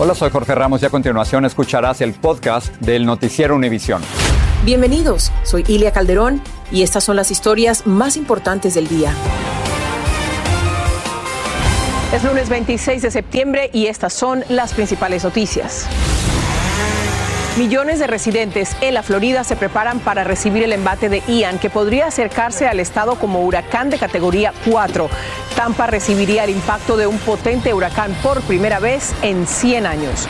Hola, soy Jorge Ramos y a continuación escucharás el podcast del Noticiero Univisión. Bienvenidos, soy Ilia Calderón y estas son las historias más importantes del día. Es lunes 26 de septiembre y estas son las principales noticias. Millones de residentes en la Florida se preparan para recibir el embate de Ian, que podría acercarse al estado como huracán de categoría 4. Tampa recibiría el impacto de un potente huracán por primera vez en 100 años.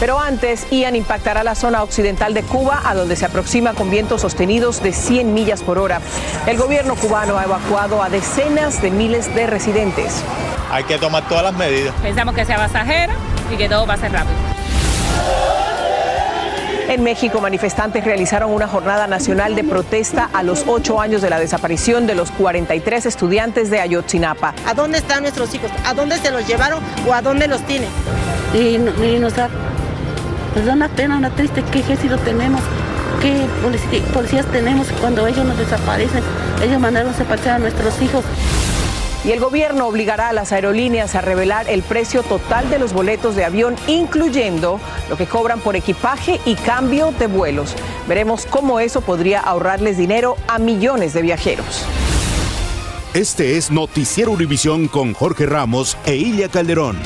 Pero antes, Ian impactará la zona occidental de Cuba, a donde se aproxima con vientos sostenidos de 100 millas por hora. El gobierno cubano ha evacuado a decenas de miles de residentes. Hay que tomar todas las medidas. Pensamos que sea pasajera y que todo va a ser rápido. En México, manifestantes realizaron una jornada nacional de protesta a los ocho años de la desaparición de los 43 estudiantes de Ayotzinapa. ¿A dónde están nuestros hijos? ¿A dónde se los llevaron o a dónde los tienen? Y, y nos, da, nos da una pena, una triste qué ejército tenemos, qué policías tenemos cuando ellos nos desaparecen. Ellos mandaron desaparecer a nuestros hijos y el gobierno obligará a las aerolíneas a revelar el precio total de los boletos de avión, incluyendo lo que cobran por equipaje y cambio de vuelos. Veremos cómo eso podría ahorrarles dinero a millones de viajeros. Este es Noticiero Univisión con Jorge Ramos e Ilia Calderón.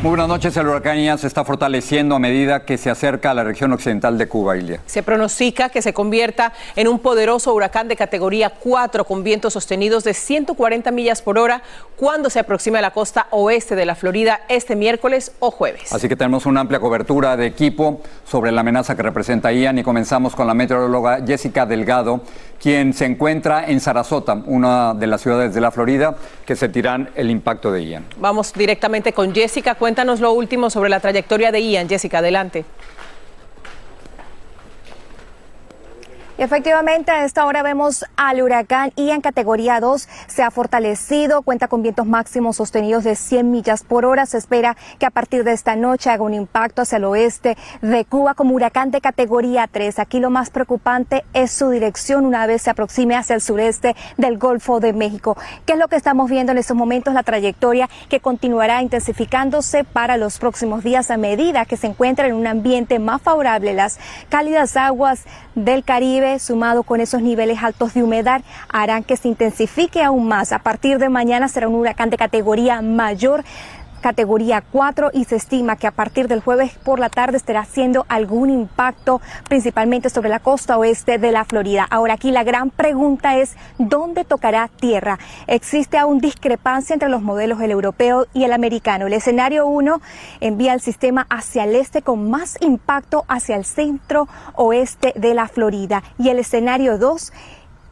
Muy buenas noches. El huracán Ian se está fortaleciendo a medida que se acerca a la región occidental de Cuba, Ilia. Se pronostica que se convierta en un poderoso huracán de categoría 4 con vientos sostenidos de 140 millas por hora cuando se aproxime a la costa oeste de la Florida este miércoles o jueves. Así que tenemos una amplia cobertura de equipo sobre la amenaza que representa Ian y comenzamos con la meteoróloga Jessica Delgado, quien se encuentra en Sarasota, una de las ciudades de la Florida que sentirán el impacto de Ian. Vamos directamente con Jessica. Cuéntanos lo último sobre la trayectoria de Ian. Jessica, adelante. Efectivamente, a esta hora vemos al huracán Ian categoría 2 se ha fortalecido, cuenta con vientos máximos sostenidos de 100 millas por hora. Se espera que a partir de esta noche haga un impacto hacia el oeste de Cuba como huracán de categoría 3. Aquí lo más preocupante es su dirección una vez se aproxime hacia el sureste del Golfo de México. ¿Qué es lo que estamos viendo en estos momentos? La trayectoria que continuará intensificándose para los próximos días a medida que se encuentra en un ambiente más favorable. Las cálidas aguas del Caribe, sumado con esos niveles altos de humedad, harán que se intensifique aún más. A partir de mañana será un huracán de categoría mayor categoría 4 y se estima que a partir del jueves por la tarde estará haciendo algún impacto principalmente sobre la costa oeste de la Florida. Ahora aquí la gran pregunta es ¿dónde tocará tierra? Existe aún discrepancia entre los modelos el europeo y el americano. El escenario 1 envía el sistema hacia el este con más impacto hacia el centro oeste de la Florida y el escenario 2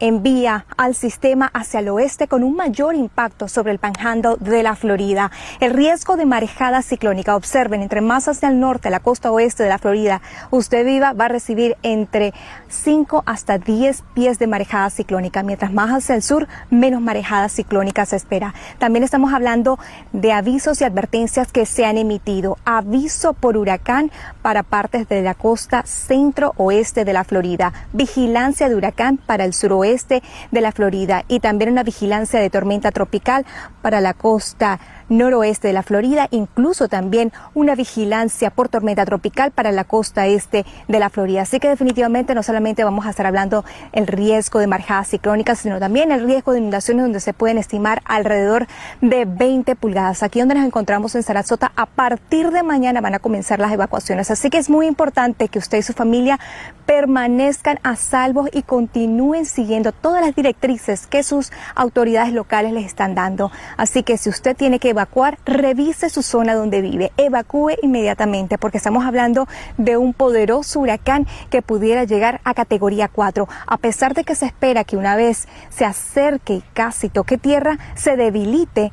envía al sistema hacia el oeste con un mayor impacto sobre el panhandle de la Florida. El riesgo de marejada ciclónica, observen, entre más hacia el norte, la costa oeste de la Florida, usted viva, va a recibir entre 5 hasta 10 pies de marejada ciclónica, mientras más hacia el sur, menos marejada ciclónica se espera. También estamos hablando de avisos y advertencias que se han emitido. Aviso por huracán para partes de la costa centro-oeste de la Florida. Vigilancia de huracán para el suroeste de la Florida y también una vigilancia de tormenta tropical para la costa noroeste de la Florida, incluso también una vigilancia por tormenta tropical para la costa este de la Florida. Así que definitivamente no solamente vamos a estar hablando el riesgo de marjadas ciclónicas, sino también el riesgo de inundaciones donde se pueden estimar alrededor de 20 pulgadas. Aquí donde nos encontramos en Sarasota, a partir de mañana van a comenzar las evacuaciones. Así que es muy importante que usted y su familia permanezcan a salvo y continúen siguiendo todas las directrices que sus autoridades locales les están dando. Así que si usted tiene que evacuar, revise su zona donde vive, evacúe inmediatamente porque estamos hablando de un poderoso huracán que pudiera llegar a categoría 4, a pesar de que se espera que una vez se acerque y casi toque tierra, se debilite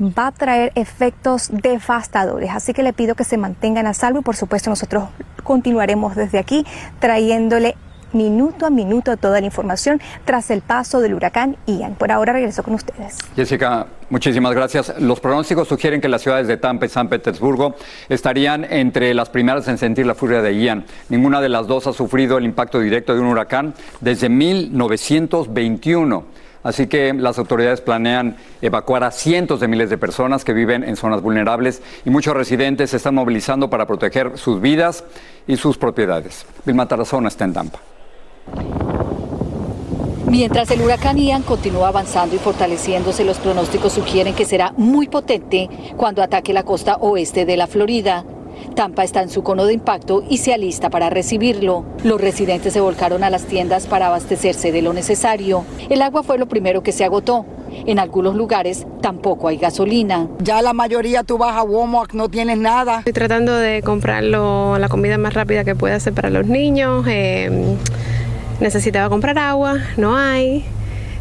va a traer efectos devastadores. Así que le pido que se mantengan a salvo y por supuesto nosotros continuaremos desde aquí trayéndole minuto a minuto toda la información tras el paso del huracán Ian. Por ahora regreso con ustedes. Jessica, muchísimas gracias. Los pronósticos sugieren que las ciudades de Tampa y San Petersburgo estarían entre las primeras en sentir la furia de Ian. Ninguna de las dos ha sufrido el impacto directo de un huracán desde 1921. Así que las autoridades planean evacuar a cientos de miles de personas que viven en zonas vulnerables y muchos residentes se están movilizando para proteger sus vidas y sus propiedades. Vilma Tarazona está en Tampa. Mientras el huracán Ian continúa avanzando y fortaleciéndose, los pronósticos sugieren que será muy potente cuando ataque la costa oeste de la Florida. Tampa está en su cono de impacto y se alista para recibirlo. Los residentes se volcaron a las tiendas para abastecerse de lo necesario. El agua fue lo primero que se agotó. En algunos lugares tampoco hay gasolina. Ya la mayoría tú vas a Walmart, no tienes nada. Estoy tratando de comprar la comida más rápida que pueda hacer para los niños. Eh, necesitaba comprar agua, no hay.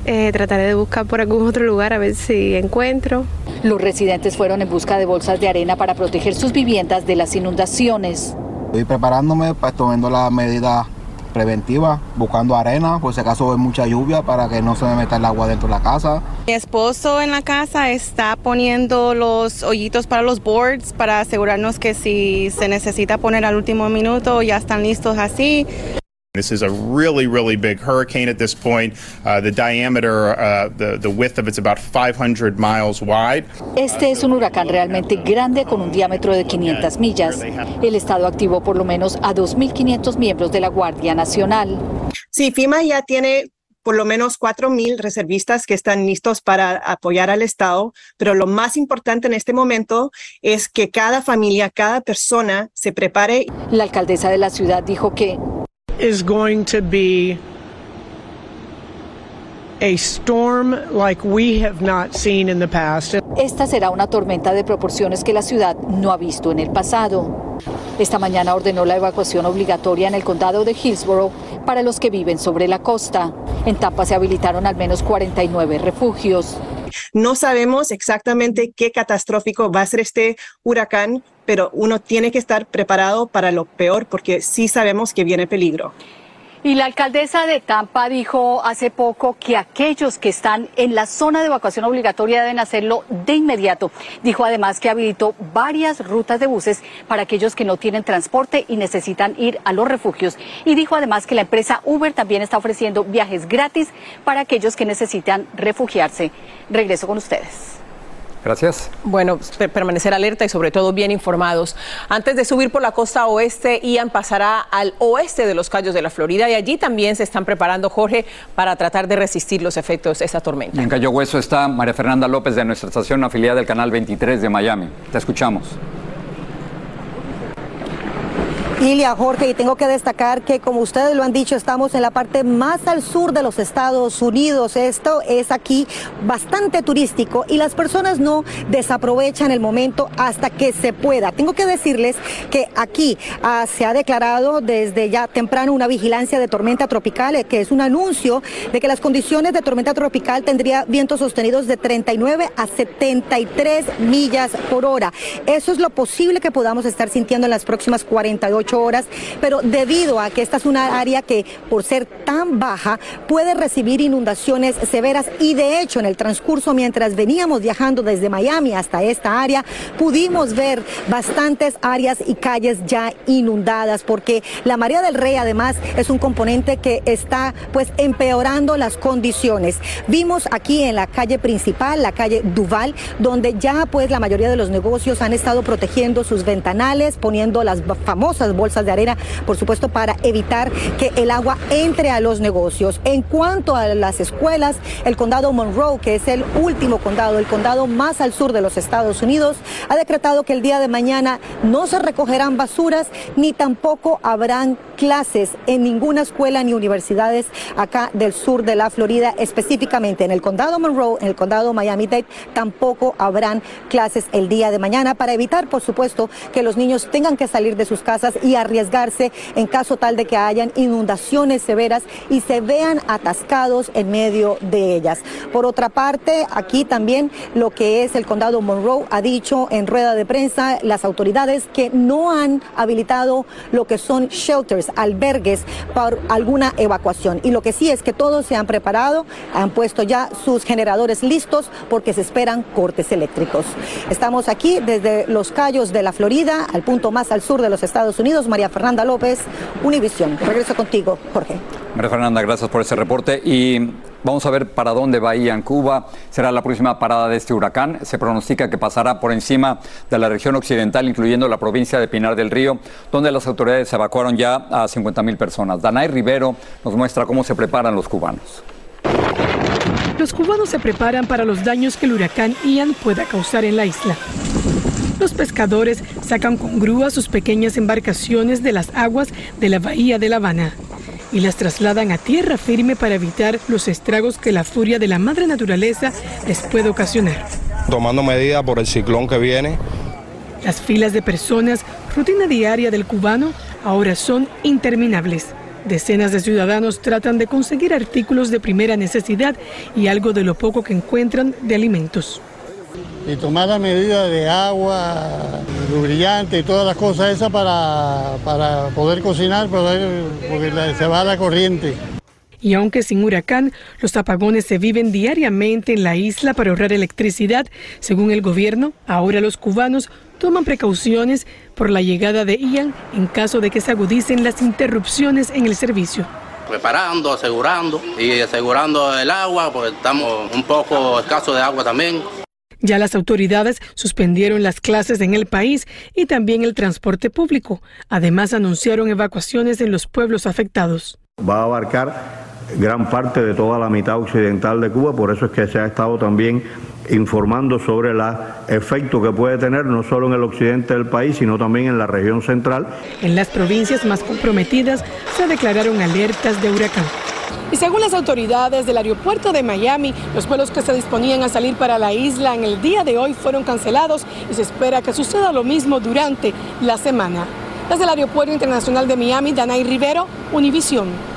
Eh, trataré de buscar por algún otro lugar a ver si encuentro. Los residentes fueron en busca de bolsas de arena para proteger sus viviendas de las inundaciones. Estoy preparándome, pues tomando las medidas preventivas, buscando arena, por si acaso hay mucha lluvia para que no se me meta el agua dentro de la casa. Mi esposo en la casa está poniendo los hoyitos para los boards para asegurarnos que si se necesita poner al último minuto ya están listos así. This is a really, really big hurricane at this point. Uh, the diameter, uh, the, the width of it's about 500 miles wide. Este es un huracán realmente grande con un diámetro de 500 millas. El estado activó por lo menos a 2.500 miembros de la Guardia Nacional. Sí, FIMA ya tiene por lo menos 4.000 reservistas que están listos para apoyar al Estado, pero lo más importante en este momento es que cada familia, cada persona se prepare. La alcaldesa de la ciudad dijo que is going to be Esta será una tormenta de proporciones que la ciudad no ha visto en el pasado. Esta mañana ordenó la evacuación obligatoria en el condado de Hillsborough para los que viven sobre la costa. En Tampa se habilitaron al menos 49 refugios. No sabemos exactamente qué catastrófico va a ser este huracán, pero uno tiene que estar preparado para lo peor porque sí sabemos que viene peligro. Y la alcaldesa de Tampa dijo hace poco que aquellos que están en la zona de evacuación obligatoria deben hacerlo de inmediato. Dijo además que habilitó varias rutas de buses para aquellos que no tienen transporte y necesitan ir a los refugios. Y dijo además que la empresa Uber también está ofreciendo viajes gratis para aquellos que necesitan refugiarse. Regreso con ustedes. Gracias. Bueno, permanecer alerta y sobre todo bien informados. Antes de subir por la costa oeste, Ian pasará al oeste de los Cayos de la Florida y allí también se están preparando, Jorge, para tratar de resistir los efectos de esta tormenta. en Cayo Hueso está María Fernanda López de nuestra estación afiliada del Canal 23 de Miami. Te escuchamos. Ilia, Jorge, y tengo que destacar que como ustedes lo han dicho, estamos en la parte más al sur de los Estados Unidos. Esto es aquí bastante turístico y las personas no desaprovechan el momento hasta que se pueda. Tengo que decirles que aquí ah, se ha declarado desde ya temprano una vigilancia de tormenta tropical, eh, que es un anuncio de que las condiciones de tormenta tropical tendría vientos sostenidos de 39 a 73 millas por hora. Eso es lo posible que podamos estar sintiendo en las próximas 48 48 horas, pero debido a que esta es una área que por ser tan baja puede recibir inundaciones severas y de hecho en el transcurso mientras veníamos viajando desde Miami hasta esta área pudimos ver bastantes áreas y calles ya inundadas porque la marea del rey además es un componente que está pues empeorando las condiciones. Vimos aquí en la calle principal, la calle Duval, donde ya pues la mayoría de los negocios han estado protegiendo sus ventanales, poniendo las famosas bolsas de arena, por supuesto, para evitar que el agua entre a los negocios. En cuanto a las escuelas, el condado Monroe, que es el último condado, el condado más al sur de los Estados Unidos, ha decretado que el día de mañana no se recogerán basuras ni tampoco habrán clases en ninguna escuela ni universidades acá del sur de la Florida, específicamente en el condado Monroe, en el condado Miami-Dade, tampoco habrán clases el día de mañana para evitar, por supuesto, que los niños tengan que salir de sus casas y arriesgarse en caso tal de que hayan inundaciones severas y se vean atascados en medio de ellas. Por otra parte, aquí también lo que es el condado Monroe ha dicho en rueda de prensa las autoridades que no han habilitado lo que son shelters, albergues por alguna evacuación. Y lo que sí es que todos se han preparado, han puesto ya sus generadores listos porque se esperan cortes eléctricos. Estamos aquí desde Los Cayos de la Florida, al punto más al sur de los Estados Unidos. María Fernanda López, Univisión. Regreso contigo, Jorge. María Fernanda, gracias por ese reporte. Y vamos a ver para dónde va Ian Cuba. Será la próxima parada de este huracán. Se pronostica que pasará por encima de la región occidental, incluyendo la provincia de Pinar del Río, donde las autoridades evacuaron ya a 50 mil personas. Danay Rivero nos muestra cómo se preparan los cubanos. Los cubanos se preparan para los daños que el huracán Ian pueda causar en la isla. Los pescadores sacan con grúa sus pequeñas embarcaciones de las aguas de la bahía de La Habana y las trasladan a tierra firme para evitar los estragos que la furia de la madre naturaleza les puede ocasionar. Tomando medidas por el ciclón que viene. Las filas de personas, rutina diaria del cubano, ahora son interminables. Decenas de ciudadanos tratan de conseguir artículos de primera necesidad y algo de lo poco que encuentran de alimentos. Y tomar la medida de agua, lubrillante y todas las cosas esas para, para poder cocinar, poder, porque se va la corriente. Y aunque sin huracán, los apagones se viven diariamente en la isla para ahorrar electricidad, según el gobierno, ahora los cubanos toman precauciones por la llegada de Ian en caso de que se agudicen las interrupciones en el servicio. Preparando, asegurando y asegurando el agua, porque estamos un poco escasos de agua también. Ya las autoridades suspendieron las clases en el país y también el transporte público. Además, anunciaron evacuaciones en los pueblos afectados. Va a abarcar gran parte de toda la mitad occidental de Cuba, por eso es que se ha estado también informando sobre el efecto que puede tener no solo en el occidente del país, sino también en la región central. En las provincias más comprometidas se declararon alertas de huracán. Y según las autoridades del aeropuerto de Miami, los vuelos que se disponían a salir para la isla en el día de hoy fueron cancelados y se espera que suceda lo mismo durante la semana. Desde el Aeropuerto Internacional de Miami, Danay Rivero, Univisión.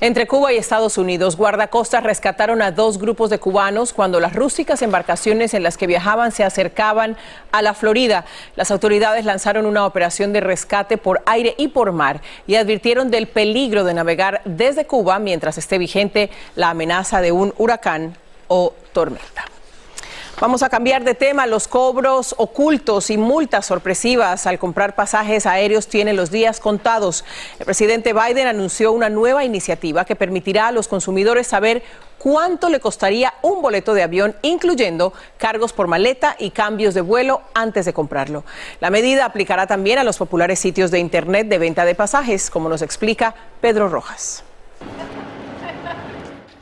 Entre Cuba y Estados Unidos, guardacostas rescataron a dos grupos de cubanos cuando las rústicas embarcaciones en las que viajaban se acercaban a la Florida. Las autoridades lanzaron una operación de rescate por aire y por mar y advirtieron del peligro de navegar desde Cuba mientras esté vigente la amenaza de un huracán o tormenta. Vamos a cambiar de tema. Los cobros ocultos y multas sorpresivas al comprar pasajes aéreos tienen los días contados. El presidente Biden anunció una nueva iniciativa que permitirá a los consumidores saber cuánto le costaría un boleto de avión, incluyendo cargos por maleta y cambios de vuelo antes de comprarlo. La medida aplicará también a los populares sitios de Internet de venta de pasajes, como nos explica Pedro Rojas.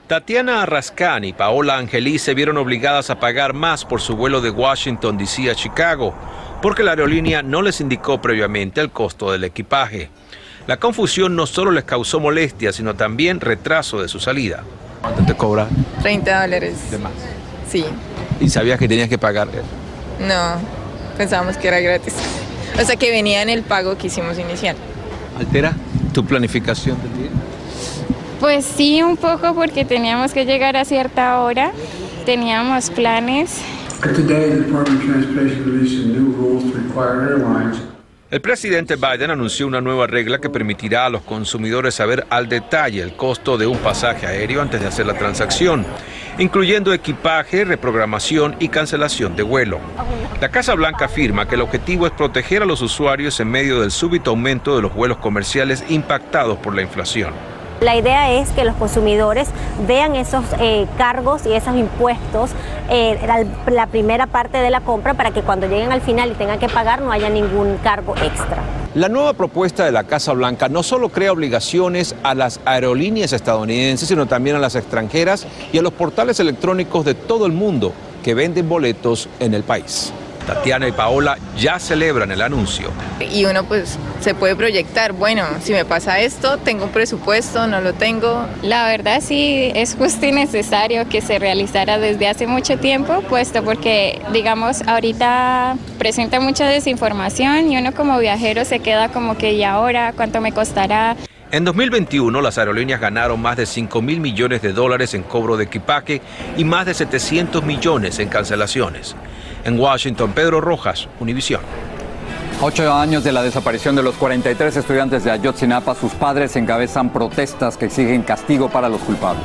Tatiana Arrascán y Paola Angelí se vieron obligadas a pagar más por su vuelo de Washington, D.C. a Chicago, porque la aerolínea no les indicó previamente el costo del equipaje. La confusión no solo les causó molestia, sino también retraso de su salida. ¿Cuánto te cobra? 30 dólares. ¿De más? Sí. ¿Y sabías que tenías que pagar? No, pensábamos que era gratis. O sea que venía en el pago que hicimos inicial. ¿Altera tu planificación del día? Pues sí, un poco porque teníamos que llegar a cierta hora, teníamos planes. El presidente Biden anunció una nueva regla que permitirá a los consumidores saber al detalle el costo de un pasaje aéreo antes de hacer la transacción, incluyendo equipaje, reprogramación y cancelación de vuelo. La Casa Blanca afirma que el objetivo es proteger a los usuarios en medio del súbito aumento de los vuelos comerciales impactados por la inflación. La idea es que los consumidores vean esos eh, cargos y esos impuestos eh, la, la primera parte de la compra para que cuando lleguen al final y tengan que pagar no haya ningún cargo extra. La nueva propuesta de la Casa Blanca no solo crea obligaciones a las aerolíneas estadounidenses, sino también a las extranjeras y a los portales electrónicos de todo el mundo que venden boletos en el país. Tatiana y Paola ya celebran el anuncio. Y uno pues se puede proyectar, bueno, si me pasa esto, tengo un presupuesto, no lo tengo. La verdad sí es justo y necesario que se realizara desde hace mucho tiempo, puesto porque digamos ahorita presenta mucha desinformación y uno como viajero se queda como que y ahora cuánto me costará. En 2021, las aerolíneas ganaron más de 5 mil millones de dólares en cobro de equipaje y más de 700 millones en cancelaciones. En Washington, Pedro Rojas, Univisión. Ocho años de la desaparición de los 43 estudiantes de Ayotzinapa, sus padres encabezan protestas que exigen castigo para los culpables.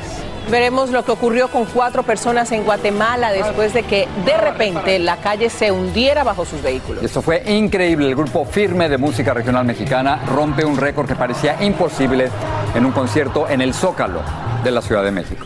Veremos lo que ocurrió con cuatro personas en Guatemala después de que de repente la calle se hundiera bajo sus vehículos. Esto fue increíble. El grupo Firme de Música Regional Mexicana rompe un récord que parecía imposible en un concierto en el Zócalo de la Ciudad de México.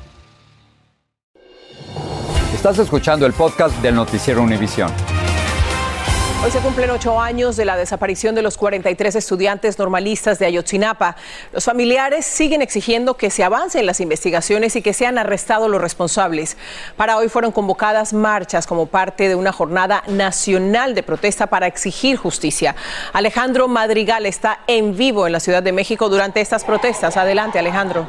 Estás escuchando el podcast del noticiero Univisión. Hoy se cumplen ocho años de la desaparición de los 43 estudiantes normalistas de Ayotzinapa. Los familiares siguen exigiendo que se avancen las investigaciones y que sean arrestados los responsables. Para hoy fueron convocadas marchas como parte de una jornada nacional de protesta para exigir justicia. Alejandro Madrigal está en vivo en la Ciudad de México durante estas protestas. Adelante, Alejandro.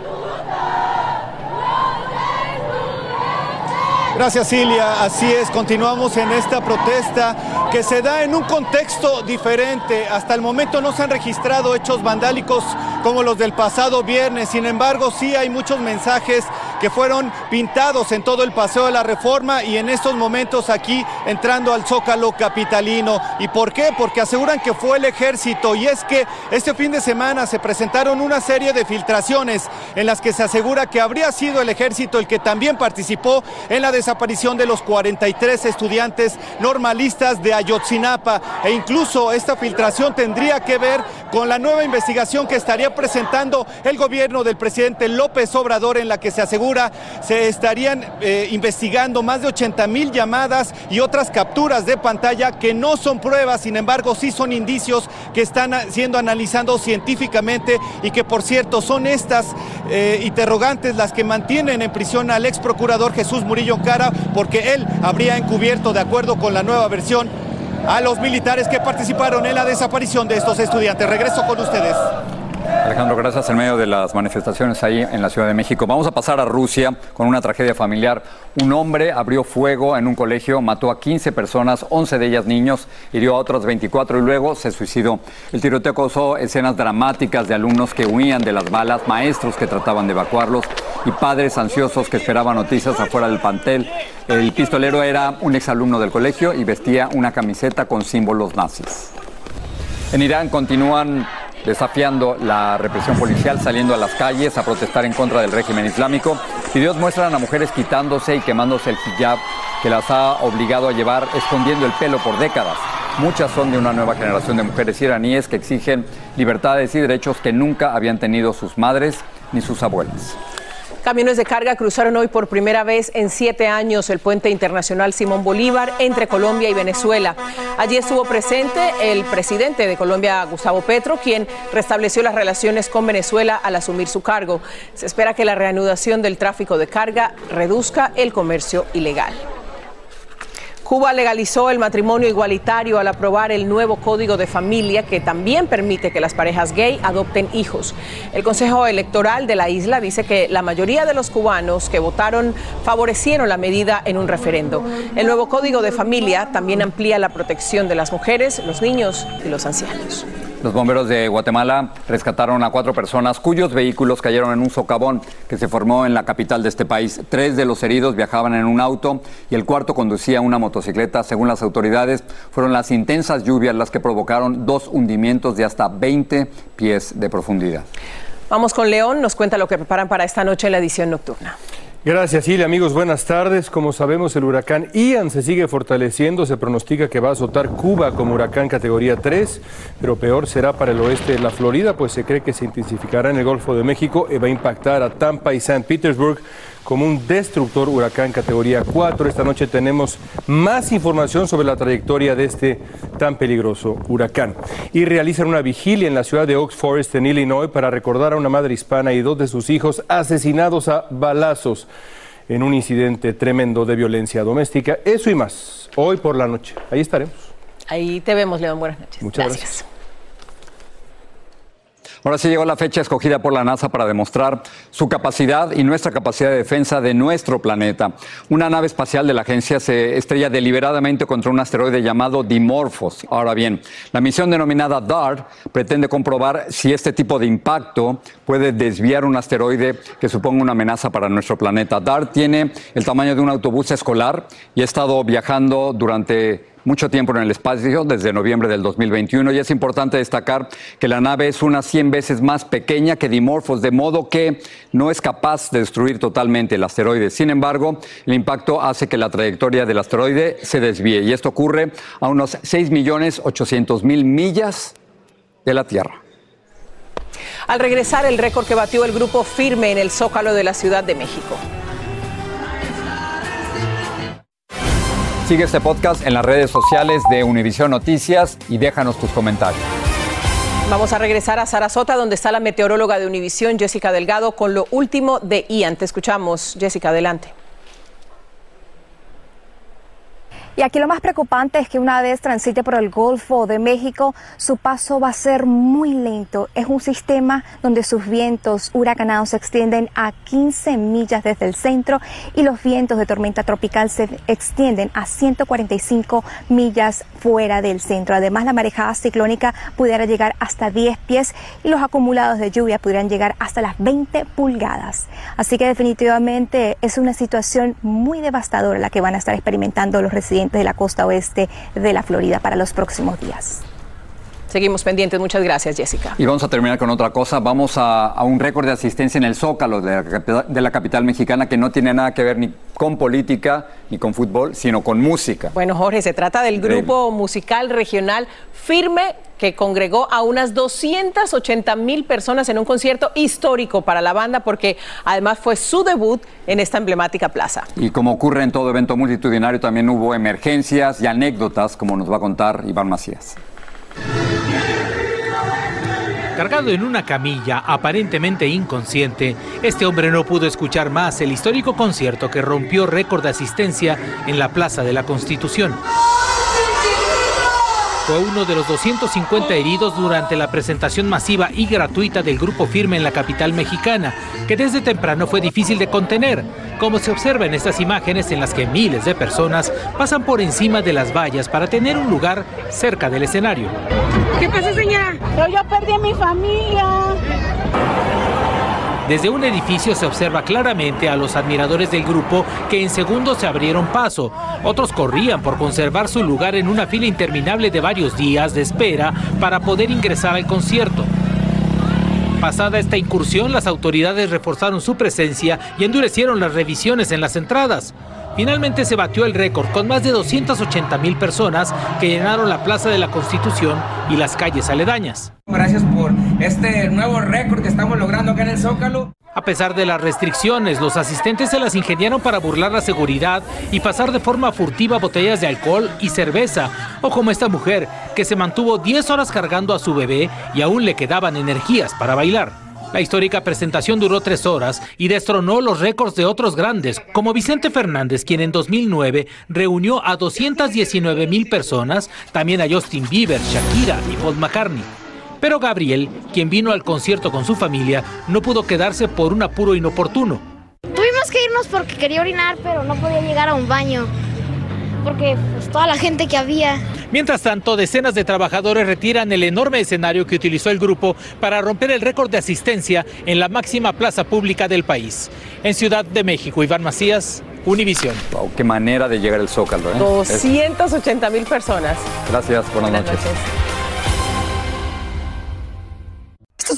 Gracias, Silvia. Así es, continuamos en esta protesta que se da en un contexto diferente. Hasta el momento no se han registrado hechos vandálicos como los del pasado viernes. Sin embargo, sí hay muchos mensajes que fueron pintados en todo el paseo de la reforma y en estos momentos aquí entrando al Zócalo capitalino. ¿Y por qué? Porque aseguran que fue el ejército y es que este fin de semana se presentaron una serie de filtraciones en las que se asegura que habría sido el ejército el que también participó en la desaparición de los 43 estudiantes normalistas de Ayotzinapa e incluso esta filtración tendría que ver con la nueva investigación que estaría presentando el gobierno del presidente López Obrador en la que se asegura se estarían eh, investigando más de 80 mil llamadas y otras capturas de pantalla que no son pruebas, sin embargo sí son indicios que están siendo analizados científicamente y que por cierto son estas eh, interrogantes las que mantienen en prisión al ex procurador Jesús Murillo Cara porque él habría encubierto de acuerdo con la nueva versión a los militares que participaron en la desaparición de estos estudiantes. Regreso con ustedes. Alejandro, gracias en medio de las manifestaciones ahí en la Ciudad de México. Vamos a pasar a Rusia con una tragedia familiar. Un hombre abrió fuego en un colegio, mató a 15 personas, 11 de ellas niños, hirió a otras 24 y luego se suicidó. El tiroteo causó escenas dramáticas de alumnos que huían de las balas, maestros que trataban de evacuarlos y padres ansiosos que esperaban noticias afuera del pantel. El pistolero era un exalumno del colegio y vestía una camiseta con símbolos nazis. En Irán continúan desafiando la represión policial, saliendo a las calles a protestar en contra del régimen islámico. Videos muestran a mujeres quitándose y quemándose el hijab que las ha obligado a llevar escondiendo el pelo por décadas. Muchas son de una nueva generación de mujeres iraníes que exigen libertades y derechos que nunca habían tenido sus madres ni sus abuelas. Camiones de carga cruzaron hoy por primera vez en siete años el puente internacional Simón Bolívar entre Colombia y Venezuela. Allí estuvo presente el presidente de Colombia, Gustavo Petro, quien restableció las relaciones con Venezuela al asumir su cargo. Se espera que la reanudación del tráfico de carga reduzca el comercio ilegal. Cuba legalizó el matrimonio igualitario al aprobar el nuevo código de familia que también permite que las parejas gay adopten hijos. El Consejo Electoral de la isla dice que la mayoría de los cubanos que votaron favorecieron la medida en un referendo. El nuevo código de familia también amplía la protección de las mujeres, los niños y los ancianos. Los bomberos de Guatemala rescataron a cuatro personas cuyos vehículos cayeron en un socavón que se formó en la capital de este país. Tres de los heridos viajaban en un auto y el cuarto conducía una motocicleta. Según las autoridades, fueron las intensas lluvias las que provocaron dos hundimientos de hasta 20 pies de profundidad. Vamos con León, nos cuenta lo que preparan para esta noche en la edición nocturna. Gracias, Silvia. Amigos, buenas tardes. Como sabemos, el huracán Ian se sigue fortaleciendo. Se pronostica que va a azotar Cuba como huracán categoría 3, pero peor será para el oeste de la Florida, pues se cree que se intensificará en el Golfo de México y va a impactar a Tampa y San Petersburg como un destructor huracán categoría 4. Esta noche tenemos más información sobre la trayectoria de este tan peligroso huracán. Y realizan una vigilia en la ciudad de Oak Forest, en Illinois, para recordar a una madre hispana y dos de sus hijos asesinados a balazos en un incidente tremendo de violencia doméstica. Eso y más, hoy por la noche. Ahí estaremos. Ahí te vemos, León. Buenas noches. Muchas gracias. Ahora sí llegó la fecha escogida por la NASA para demostrar su capacidad y nuestra capacidad de defensa de nuestro planeta. Una nave espacial de la agencia se estrella deliberadamente contra un asteroide llamado Dimorphos. Ahora bien, la misión denominada DART pretende comprobar si este tipo de impacto puede desviar un asteroide que suponga una amenaza para nuestro planeta. DART tiene el tamaño de un autobús escolar y ha estado viajando durante mucho tiempo en el espacio, desde noviembre del 2021, y es importante destacar que la nave es unas 100 veces más pequeña que Dimorphos, de modo que no es capaz de destruir totalmente el asteroide. Sin embargo, el impacto hace que la trayectoria del asteroide se desvíe, y esto ocurre a unos 6.800.000 millas de la Tierra. Al regresar, el récord que batió el grupo firme en el Zócalo de la Ciudad de México. Sigue este podcast en las redes sociales de Univision Noticias y déjanos tus comentarios. Vamos a regresar a Sarasota, donde está la meteoróloga de Univisión, Jessica Delgado, con lo último de Ian. Te escuchamos, Jessica, adelante. Y aquí lo más preocupante es que una vez transite por el Golfo de México, su paso va a ser muy lento. Es un sistema donde sus vientos huracanados se extienden a 15 millas desde el centro y los vientos de tormenta tropical se extienden a 145 millas fuera del centro. Además, la marejada ciclónica pudiera llegar hasta 10 pies y los acumulados de lluvia pudieran llegar hasta las 20 pulgadas. Así que definitivamente es una situación muy devastadora la que van a estar experimentando los residentes de la costa oeste de la Florida para los próximos días. Seguimos pendientes. Muchas gracias, Jessica. Y vamos a terminar con otra cosa. Vamos a, un récord de asistencia en el Zócalo de la, de la, capital mexicana que no tiene nada que ver ni con política ni con fútbol, sino con música. Bueno, Jorge, se trata del grupo musical regional Firme que congregó a unas 280 mil personas en un concierto histórico para la banda porque además fue su debut en esta emblemática plaza. Y como ocurre en todo evento multitudinario, también hubo emergencias y anécdotas, como nos va a contar Iván Macías. Cargado en una camilla, aparentemente inconsciente, este hombre no pudo escuchar más el histórico concierto que rompió récord de asistencia en la Plaza de la Constitución. Fue uno de los 250 heridos durante la presentación masiva y gratuita del grupo Firme en la capital mexicana, que desde temprano fue difícil de contener, como se observa en estas imágenes en las que miles de personas pasan por encima de las vallas para tener un lugar cerca del escenario. ¿Qué pasa, señora? Yo, yo perdí a mi familia. Desde un edificio se observa claramente a los admiradores del grupo que en segundos se abrieron paso. Otros corrían por conservar su lugar en una fila interminable de varios días de espera para poder ingresar al concierto. Pasada esta incursión, las autoridades reforzaron su presencia y endurecieron las revisiones en las entradas. Finalmente se batió el récord con más de 280 mil personas que llenaron la Plaza de la Constitución y las calles aledañas. Gracias por este nuevo récord que estamos logrando acá en el Zócalo. A pesar de las restricciones, los asistentes se las ingeniaron para burlar la seguridad y pasar de forma furtiva botellas de alcohol y cerveza, o como esta mujer, que se mantuvo 10 horas cargando a su bebé y aún le quedaban energías para bailar. La histórica presentación duró tres horas y destronó los récords de otros grandes, como Vicente Fernández, quien en 2009 reunió a 219 mil personas, también a Justin Bieber, Shakira y Paul McCartney. Pero Gabriel, quien vino al concierto con su familia, no pudo quedarse por un apuro inoportuno. Tuvimos que irnos porque quería orinar, pero no podía llegar a un baño, porque pues, toda la gente que había. Mientras tanto, decenas de trabajadores retiran el enorme escenario que utilizó el grupo para romper el récord de asistencia en la máxima plaza pública del país. En Ciudad de México, Iván Macías, Univisión. Wow, qué manera de llegar al Zócalo. ¿eh? 280 mil personas. Gracias, buenas, Buenas noches. noches.